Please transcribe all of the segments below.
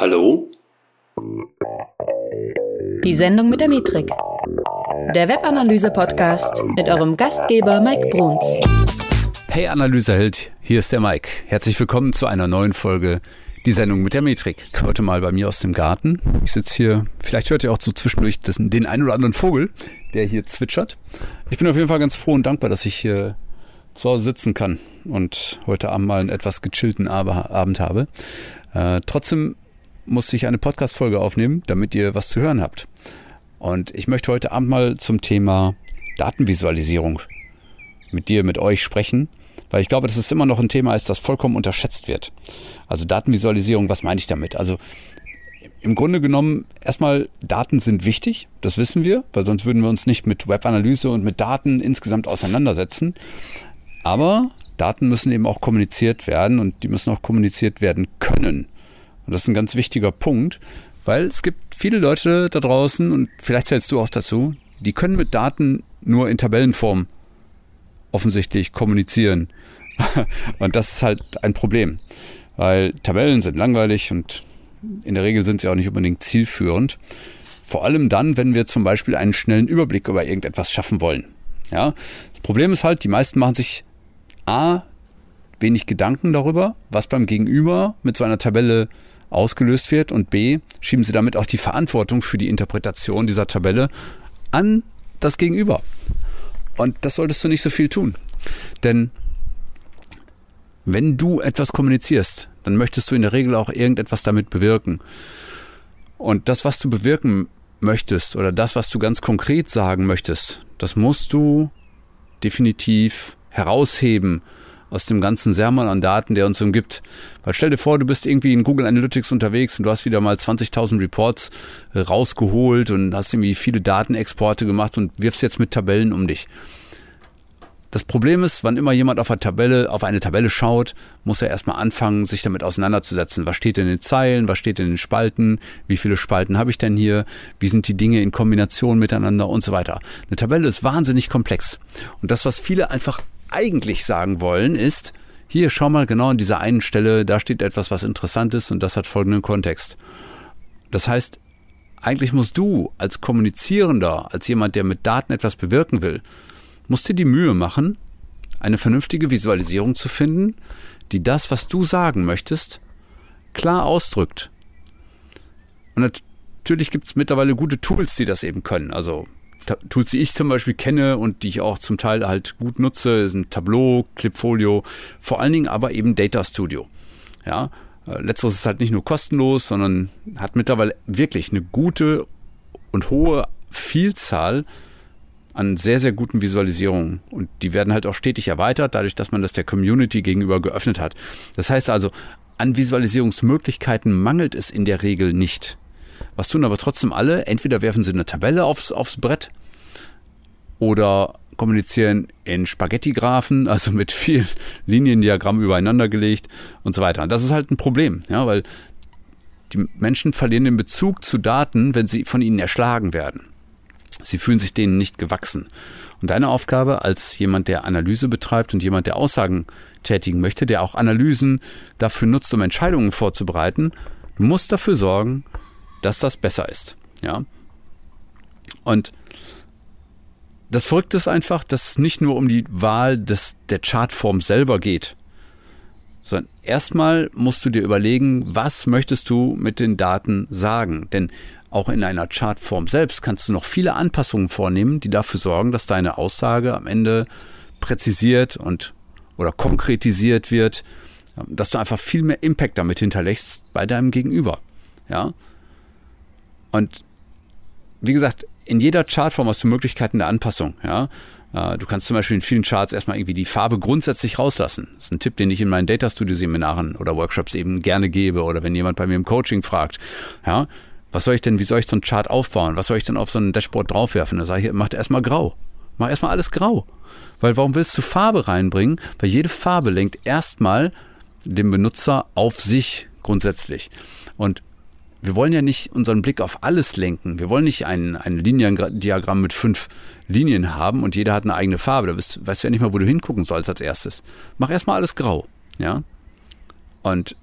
Hallo? Die Sendung mit der Metrik. Der Webanalyse-Podcast mit eurem Gastgeber Mike Bruns. Hey Analyseheld, hier ist der Mike. Herzlich willkommen zu einer neuen Folge Die Sendung mit der Metrik. Heute mal bei mir aus dem Garten. Ich sitze hier, vielleicht hört ihr auch so zwischendurch das, den einen oder anderen Vogel, der hier zwitschert. Ich bin auf jeden Fall ganz froh und dankbar, dass ich hier zu Hause sitzen kann und heute Abend mal einen etwas gechillten Abend habe. Äh, trotzdem musste ich eine Podcast-Folge aufnehmen, damit ihr was zu hören habt. Und ich möchte heute Abend mal zum Thema Datenvisualisierung mit dir, mit euch sprechen, weil ich glaube, dass es immer noch ein Thema ist, das vollkommen unterschätzt wird. Also Datenvisualisierung, was meine ich damit? Also im Grunde genommen, erstmal, Daten sind wichtig, das wissen wir, weil sonst würden wir uns nicht mit Webanalyse und mit Daten insgesamt auseinandersetzen. Aber Daten müssen eben auch kommuniziert werden und die müssen auch kommuniziert werden können. Und das ist ein ganz wichtiger Punkt, weil es gibt viele Leute da draußen und vielleicht zählst du auch dazu, die können mit Daten nur in Tabellenform offensichtlich kommunizieren. und das ist halt ein Problem, weil Tabellen sind langweilig und in der Regel sind sie auch nicht unbedingt zielführend. Vor allem dann, wenn wir zum Beispiel einen schnellen Überblick über irgendetwas schaffen wollen. Ja, das Problem ist halt, die meisten machen sich A, wenig Gedanken darüber, was beim Gegenüber mit so einer Tabelle ausgelöst wird und B, schieben sie damit auch die Verantwortung für die Interpretation dieser Tabelle an das Gegenüber. Und das solltest du nicht so viel tun. Denn wenn du etwas kommunizierst, dann möchtest du in der Regel auch irgendetwas damit bewirken. Und das, was du bewirken möchtest oder das, was du ganz konkret sagen möchtest, das musst du definitiv herausheben aus dem ganzen Sermon an Daten, der uns umgibt. Weil stell dir vor, du bist irgendwie in Google Analytics unterwegs und du hast wieder mal 20.000 Reports äh, rausgeholt und hast irgendwie viele Datenexporte gemacht und wirfst jetzt mit Tabellen um dich. Das Problem ist, wann immer jemand auf eine Tabelle, auf eine Tabelle schaut, muss er erstmal anfangen, sich damit auseinanderzusetzen. Was steht in den Zeilen? Was steht in den Spalten? Wie viele Spalten habe ich denn hier? Wie sind die Dinge in Kombination miteinander und so weiter? Eine Tabelle ist wahnsinnig komplex. Und das, was viele einfach eigentlich sagen wollen, ist, hier, schau mal genau an dieser einen Stelle, da steht etwas, was interessant ist und das hat folgenden Kontext. Das heißt, eigentlich musst du als Kommunizierender, als jemand, der mit Daten etwas bewirken will, musst dir die Mühe machen, eine vernünftige Visualisierung zu finden, die das, was du sagen möchtest, klar ausdrückt. Und natürlich gibt es mittlerweile gute Tools, die das eben können. Also Tools, die ich zum Beispiel kenne und die ich auch zum Teil halt gut nutze, sind Tableau, Clipfolio, vor allen Dingen aber eben Data Studio. Ja, äh, letzteres ist halt nicht nur kostenlos, sondern hat mittlerweile wirklich eine gute und hohe Vielzahl an sehr, sehr guten Visualisierungen. Und die werden halt auch stetig erweitert, dadurch, dass man das der Community gegenüber geöffnet hat. Das heißt also, an Visualisierungsmöglichkeiten mangelt es in der Regel nicht. Was tun aber trotzdem alle? Entweder werfen sie eine Tabelle aufs, aufs Brett oder kommunizieren in Spaghetti-Graphen, also mit vielen Liniendiagrammen übereinander gelegt und so weiter. Und das ist halt ein Problem, ja, weil die Menschen verlieren den Bezug zu Daten, wenn sie von ihnen erschlagen werden. Sie fühlen sich denen nicht gewachsen. Und deine Aufgabe als jemand, der Analyse betreibt und jemand, der Aussagen tätigen möchte, der auch Analysen dafür nutzt, um Entscheidungen vorzubereiten, du musst dafür sorgen, dass das besser ist. Ja. Und das Verrückte ist einfach, dass es nicht nur um die Wahl des, der Chartform selber geht, sondern erstmal musst du dir überlegen, was möchtest du mit den Daten sagen? Denn auch in einer Chartform selbst kannst du noch viele Anpassungen vornehmen, die dafür sorgen, dass deine Aussage am Ende präzisiert und oder konkretisiert wird, dass du einfach viel mehr Impact damit hinterlässt bei deinem Gegenüber. Ja. Und wie gesagt, in jeder Chartform hast du Möglichkeiten der Anpassung. Ja. Äh, du kannst zum Beispiel in vielen Charts erstmal irgendwie die Farbe grundsätzlich rauslassen. Das ist ein Tipp, den ich in meinen Data Studio Seminaren oder Workshops eben gerne gebe oder wenn jemand bei mir im Coaching fragt. Ja, was soll ich denn, wie soll ich so einen Chart aufbauen? Was soll ich denn auf so ein Dashboard draufwerfen? Da sage ich, mach erstmal grau. Mach erstmal alles grau. Weil warum willst du Farbe reinbringen? Weil jede Farbe lenkt erstmal den Benutzer auf sich grundsätzlich. Und wir wollen ja nicht unseren Blick auf alles lenken. Wir wollen nicht ein, ein Liniendiagramm mit fünf Linien haben und jeder hat eine eigene Farbe. Da weißt, weißt du ja nicht mal, wo du hingucken sollst als erstes. Mach erstmal alles grau. Ja. Und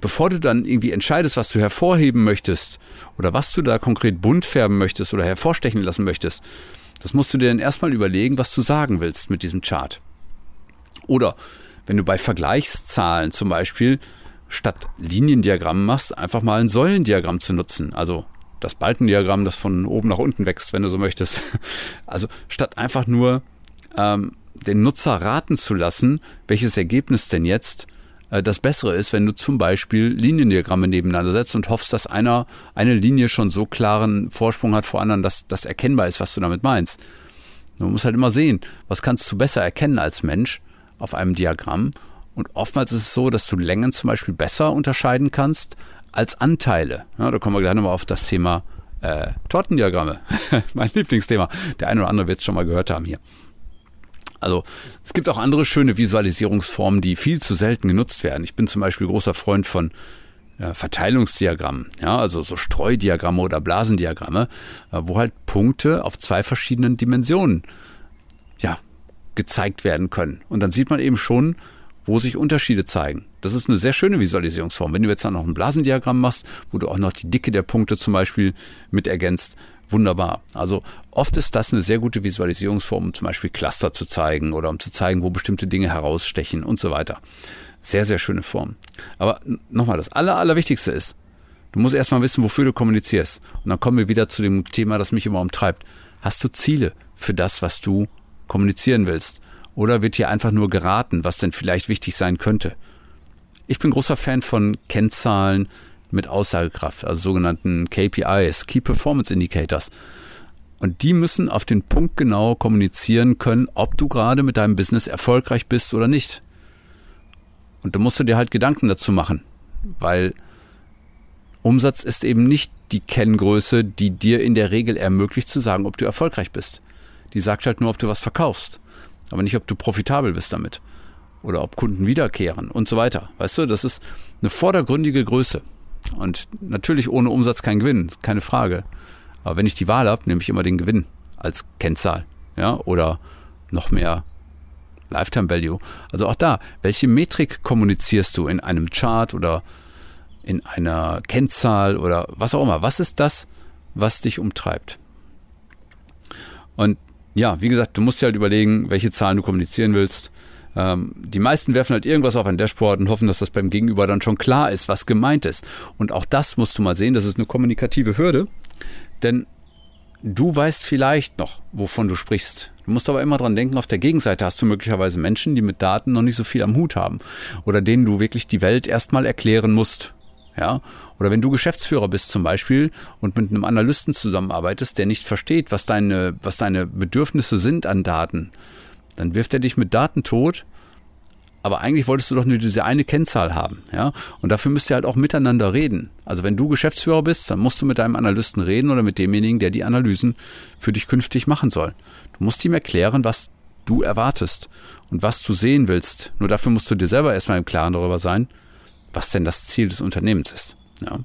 bevor du dann irgendwie entscheidest, was du hervorheben möchtest oder was du da konkret bunt färben möchtest oder hervorstechen lassen möchtest, das musst du dir dann erstmal überlegen, was du sagen willst mit diesem Chart. Oder wenn du bei Vergleichszahlen zum Beispiel statt Liniendiagramm machst, einfach mal ein Säulendiagramm zu nutzen. Also das Balkendiagramm, das von oben nach unten wächst, wenn du so möchtest. Also statt einfach nur ähm, den Nutzer raten zu lassen, welches Ergebnis denn jetzt äh, das Bessere ist, wenn du zum Beispiel Liniendiagramme nebeneinander setzt und hoffst, dass einer eine Linie schon so klaren Vorsprung hat vor anderen, dass das erkennbar ist, was du damit meinst. Du musst halt immer sehen, was kannst du besser erkennen als Mensch auf einem Diagramm. Und oftmals ist es so, dass du Längen zum Beispiel besser unterscheiden kannst als Anteile. Ja, da kommen wir gleich nochmal auf das Thema äh, Tortendiagramme. mein Lieblingsthema. Der eine oder andere wird es schon mal gehört haben hier. Also es gibt auch andere schöne Visualisierungsformen, die viel zu selten genutzt werden. Ich bin zum Beispiel großer Freund von ja, Verteilungsdiagrammen, ja, also so Streudiagramme oder Blasendiagramme, äh, wo halt Punkte auf zwei verschiedenen Dimensionen ja, gezeigt werden können. Und dann sieht man eben schon, wo sich Unterschiede zeigen. Das ist eine sehr schöne Visualisierungsform. Wenn du jetzt dann noch ein Blasendiagramm machst, wo du auch noch die Dicke der Punkte zum Beispiel mit ergänzt, wunderbar. Also oft ist das eine sehr gute Visualisierungsform, um zum Beispiel Cluster zu zeigen oder um zu zeigen, wo bestimmte Dinge herausstechen und so weiter. Sehr, sehr schöne Form. Aber nochmal, das Aller, Allerwichtigste ist, du musst erstmal wissen, wofür du kommunizierst. Und dann kommen wir wieder zu dem Thema, das mich immer umtreibt. Hast du Ziele für das, was du kommunizieren willst? Oder wird hier einfach nur geraten, was denn vielleicht wichtig sein könnte? Ich bin großer Fan von Kennzahlen, mit Aussagekraft, also sogenannten KPIs, Key Performance Indicators. Und die müssen auf den Punkt genau kommunizieren können, ob du gerade mit deinem Business erfolgreich bist oder nicht. Und da musst du dir halt Gedanken dazu machen, weil Umsatz ist eben nicht die Kenngröße, die dir in der Regel ermöglicht zu sagen, ob du erfolgreich bist. Die sagt halt nur, ob du was verkaufst, aber nicht, ob du profitabel bist damit oder ob Kunden wiederkehren und so weiter. Weißt du, das ist eine vordergründige Größe. Und natürlich ohne Umsatz kein Gewinn, keine Frage. Aber wenn ich die Wahl habe, nehme ich immer den Gewinn als Kennzahl. Ja, oder noch mehr Lifetime Value. Also auch da, welche Metrik kommunizierst du in einem Chart oder in einer Kennzahl oder was auch immer? Was ist das, was dich umtreibt? Und ja, wie gesagt, du musst dir halt überlegen, welche Zahlen du kommunizieren willst. Ähm, die meisten werfen halt irgendwas auf ein Dashboard und hoffen, dass das beim Gegenüber dann schon klar ist, was gemeint ist. Und auch das musst du mal sehen, das ist eine kommunikative Hürde, denn du weißt vielleicht noch, wovon du sprichst. Du musst aber immer dran denken, auf der Gegenseite hast du möglicherweise Menschen, die mit Daten noch nicht so viel am Hut haben oder denen du wirklich die Welt erstmal erklären musst. Ja, oder wenn du Geschäftsführer bist zum Beispiel und mit einem Analysten zusammenarbeitest, der nicht versteht, was deine, was deine Bedürfnisse sind an Daten, dann wirft er dich mit Daten tot. Aber eigentlich wolltest du doch nur diese eine Kennzahl haben, ja. Und dafür müsst ihr halt auch miteinander reden. Also wenn du Geschäftsführer bist, dann musst du mit deinem Analysten reden oder mit demjenigen, der die Analysen für dich künftig machen soll. Du musst ihm erklären, was du erwartest und was du sehen willst. Nur dafür musst du dir selber erstmal im Klaren darüber sein, was denn das Ziel des Unternehmens ist. Ja.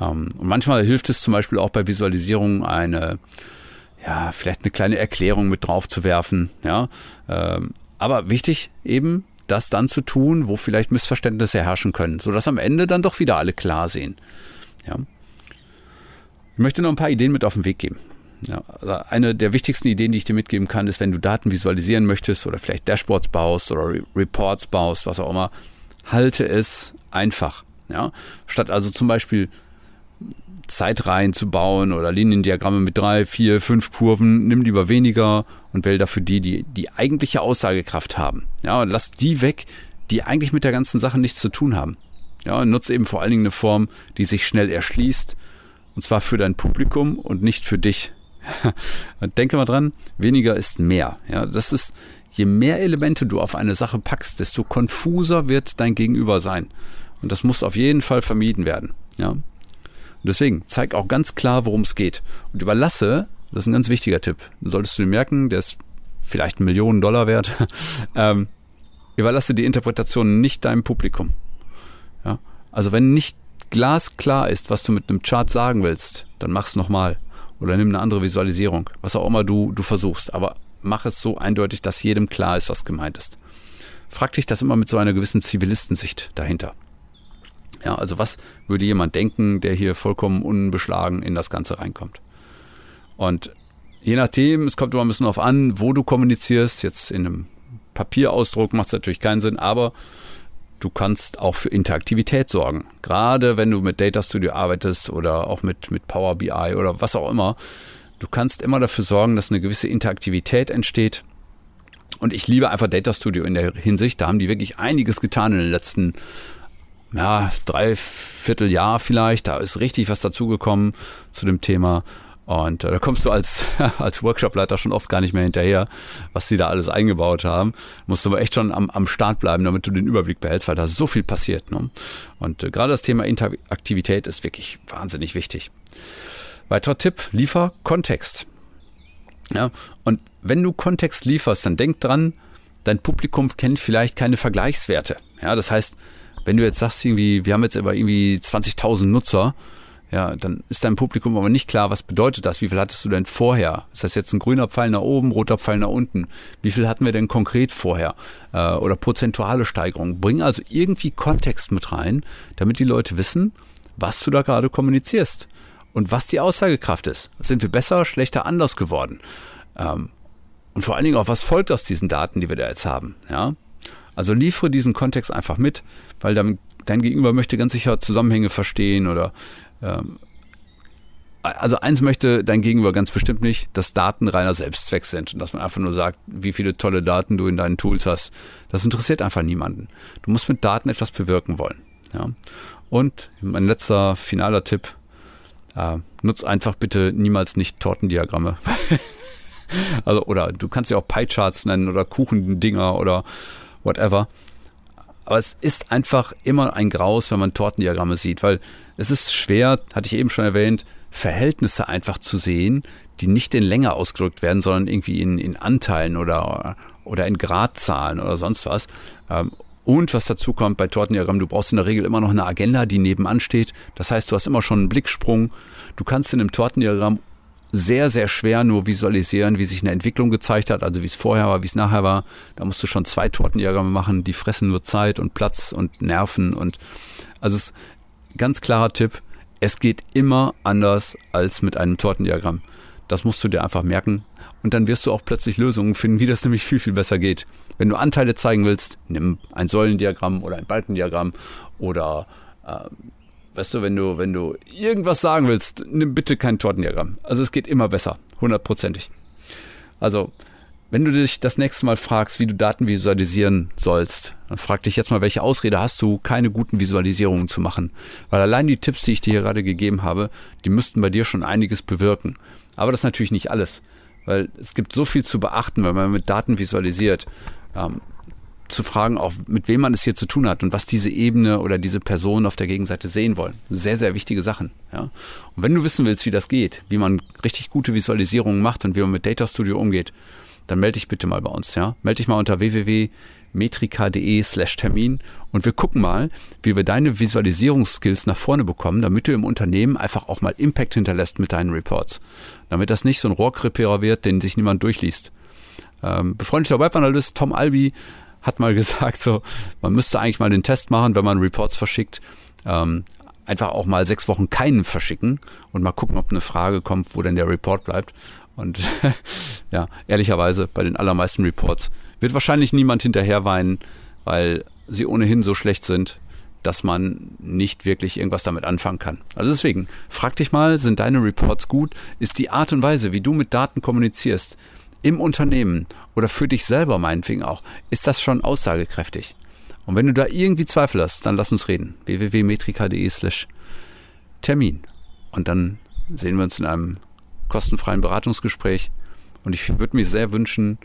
Ähm, und manchmal hilft es zum Beispiel auch bei Visualisierung eine ja, vielleicht eine kleine Erklärung mit drauf zu werfen, ja. Ähm, aber wichtig eben, das dann zu tun, wo vielleicht Missverständnisse herrschen können, sodass am Ende dann doch wieder alle klar sehen. Ja. Ich möchte noch ein paar Ideen mit auf den Weg geben. Ja, also eine der wichtigsten Ideen, die ich dir mitgeben kann, ist, wenn du Daten visualisieren möchtest oder vielleicht Dashboards baust oder Reports baust, was auch immer, halte es einfach. Ja? Statt also zum Beispiel Zeitreihen zu bauen oder Liniendiagramme mit drei, vier, fünf Kurven, nimm lieber weniger und wähl dafür die, die die eigentliche Aussagekraft haben. Ja, und lass die weg, die eigentlich mit der ganzen Sache nichts zu tun haben. Ja, und nutze eben vor allen Dingen eine Form, die sich schnell erschließt, und zwar für dein Publikum und nicht für dich. Denke mal dran, weniger ist mehr. Ja, das ist, je mehr Elemente du auf eine Sache packst, desto konfuser wird dein Gegenüber sein. Und das muss auf jeden Fall vermieden werden. Ja, und deswegen, zeig auch ganz klar, worum es geht. Und überlasse, das ist ein ganz wichtiger Tipp, solltest du dir merken, der ist vielleicht Millionen Dollar wert, ähm, überlasse die Interpretation nicht deinem Publikum. Ja? Also wenn nicht glasklar ist, was du mit einem Chart sagen willst, dann mach's nochmal. Oder nimm eine andere Visualisierung, was auch immer du, du versuchst. Aber mach es so eindeutig, dass jedem klar ist, was gemeint ist. Frag dich das immer mit so einer gewissen Zivilistensicht dahinter. Ja, also was würde jemand denken, der hier vollkommen unbeschlagen in das Ganze reinkommt? Und je nachdem, es kommt immer ein bisschen darauf an, wo du kommunizierst. Jetzt in einem Papierausdruck macht es natürlich keinen Sinn, aber du kannst auch für Interaktivität sorgen. Gerade wenn du mit Data Studio arbeitest oder auch mit, mit Power BI oder was auch immer. Du kannst immer dafür sorgen, dass eine gewisse Interaktivität entsteht. Und ich liebe einfach Data Studio in der Hinsicht. Da haben die wirklich einiges getan in den letzten ja, dreiviertel Jahr vielleicht. Da ist richtig was dazugekommen zu dem Thema. Und äh, da kommst du als, als Workshopleiter schon oft gar nicht mehr hinterher, was sie da alles eingebaut haben. Musst du aber echt schon am, am Start bleiben, damit du den Überblick behältst, weil da so viel passiert. Ne? Und äh, gerade das Thema Interaktivität ist wirklich wahnsinnig wichtig. Weiterer Tipp, liefer Kontext. Ja, und wenn du Kontext lieferst, dann denk dran, dein Publikum kennt vielleicht keine Vergleichswerte. Ja, das heißt, wenn du jetzt sagst, irgendwie, wir haben jetzt aber irgendwie 20.000 Nutzer, ja, dann ist deinem Publikum aber nicht klar, was bedeutet das? Wie viel hattest du denn vorher? Ist das jetzt ein grüner Pfeil nach oben, roter Pfeil nach unten? Wie viel hatten wir denn konkret vorher? Äh, oder prozentuale Steigerung? Bring also irgendwie Kontext mit rein, damit die Leute wissen, was du da gerade kommunizierst und was die Aussagekraft ist. Sind wir besser, schlechter, anders geworden? Ähm, und vor allen Dingen auch, was folgt aus diesen Daten, die wir da jetzt haben? Ja? Also liefere diesen Kontext einfach mit, weil dann, dein Gegenüber möchte ganz sicher Zusammenhänge verstehen oder ähm, also eins möchte dein Gegenüber ganz bestimmt nicht, dass Daten reiner Selbstzweck sind und dass man einfach nur sagt, wie viele tolle Daten du in deinen Tools hast. Das interessiert einfach niemanden. Du musst mit Daten etwas bewirken wollen. Ja? Und mein letzter finaler Tipp, äh, nutz einfach bitte niemals nicht Tortendiagramme. also, oder du kannst ja auch Pie-Charts nennen oder Kuchendinger oder whatever. Aber es ist einfach immer ein Graus, wenn man Tortendiagramme sieht, weil es ist schwer, hatte ich eben schon erwähnt, Verhältnisse einfach zu sehen, die nicht in Länge ausgedrückt werden, sondern irgendwie in, in Anteilen oder, oder in Gradzahlen oder sonst was. Ähm, und was dazu kommt bei Tortendiagrammen, du brauchst in der Regel immer noch eine Agenda, die nebenan steht. Das heißt, du hast immer schon einen Blicksprung. Du kannst in einem Tortendiagramm sehr, sehr schwer nur visualisieren, wie sich eine Entwicklung gezeigt hat, also wie es vorher war, wie es nachher war. Da musst du schon zwei Tortendiagramme machen, die fressen nur Zeit und Platz und Nerven und also es ganz klarer Tipp, es geht immer anders als mit einem Tortendiagramm. Das musst du dir einfach merken und dann wirst du auch plötzlich Lösungen finden, wie das nämlich viel, viel besser geht. Wenn du Anteile zeigen willst, nimm ein Säulendiagramm oder ein Balkendiagramm oder äh, Weißt du, wenn du, wenn du irgendwas sagen willst, nimm bitte kein Tortendiagramm. Also es geht immer besser, hundertprozentig. Also, wenn du dich das nächste Mal fragst, wie du Daten visualisieren sollst, dann frag dich jetzt mal, welche Ausrede hast du, keine guten Visualisierungen zu machen? Weil allein die Tipps, die ich dir hier gerade gegeben habe, die müssten bei dir schon einiges bewirken. Aber das ist natürlich nicht alles, weil es gibt so viel zu beachten, wenn man mit Daten visualisiert. Ähm, zu fragen, auch mit wem man es hier zu tun hat und was diese Ebene oder diese Person auf der Gegenseite sehen wollen. Sehr, sehr wichtige Sachen. Ja. Und wenn du wissen willst, wie das geht, wie man richtig gute Visualisierungen macht und wie man mit Data Studio umgeht, dann melde dich bitte mal bei uns. Ja. Melde dich mal unter www.metrika.de slash Termin und wir gucken mal, wie wir deine Visualisierungsskills nach vorne bekommen, damit du im Unternehmen einfach auch mal Impact hinterlässt mit deinen Reports. Damit das nicht so ein Rohrkrepierer wird, den sich niemand durchliest. Ähm, befreundeter Webanalyst Tom Albi hat mal gesagt, so, man müsste eigentlich mal den Test machen, wenn man Reports verschickt. Ähm, einfach auch mal sechs Wochen keinen verschicken und mal gucken, ob eine Frage kommt, wo denn der Report bleibt. Und ja, ehrlicherweise, bei den allermeisten Reports wird wahrscheinlich niemand hinterher weinen, weil sie ohnehin so schlecht sind, dass man nicht wirklich irgendwas damit anfangen kann. Also deswegen, frag dich mal, sind deine Reports gut? Ist die Art und Weise, wie du mit Daten kommunizierst, im Unternehmen oder für dich selber meinetwegen auch, ist das schon aussagekräftig. Und wenn du da irgendwie Zweifel hast, dann lass uns reden. www.metrika.de slash Termin. Und dann sehen wir uns in einem kostenfreien Beratungsgespräch. Und ich würde mir sehr wünschen,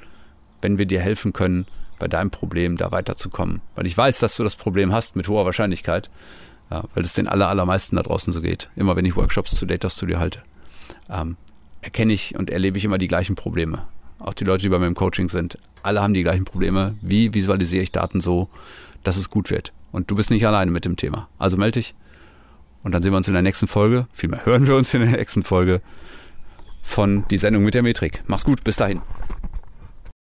wenn wir dir helfen können, bei deinem Problem da weiterzukommen. Weil ich weiß, dass du das Problem hast mit hoher Wahrscheinlichkeit, ja, weil es den aller, allermeisten da draußen so geht. Immer wenn ich Workshops zu Data Studio halte, ähm, erkenne ich und erlebe ich immer die gleichen Probleme auch die Leute, die bei mir im Coaching sind, alle haben die gleichen Probleme. Wie visualisiere ich Daten so, dass es gut wird? Und du bist nicht alleine mit dem Thema. Also melde dich. Und dann sehen wir uns in der nächsten Folge. Vielmehr hören wir uns in der nächsten Folge von die Sendung mit der Metrik. Mach's gut, bis dahin.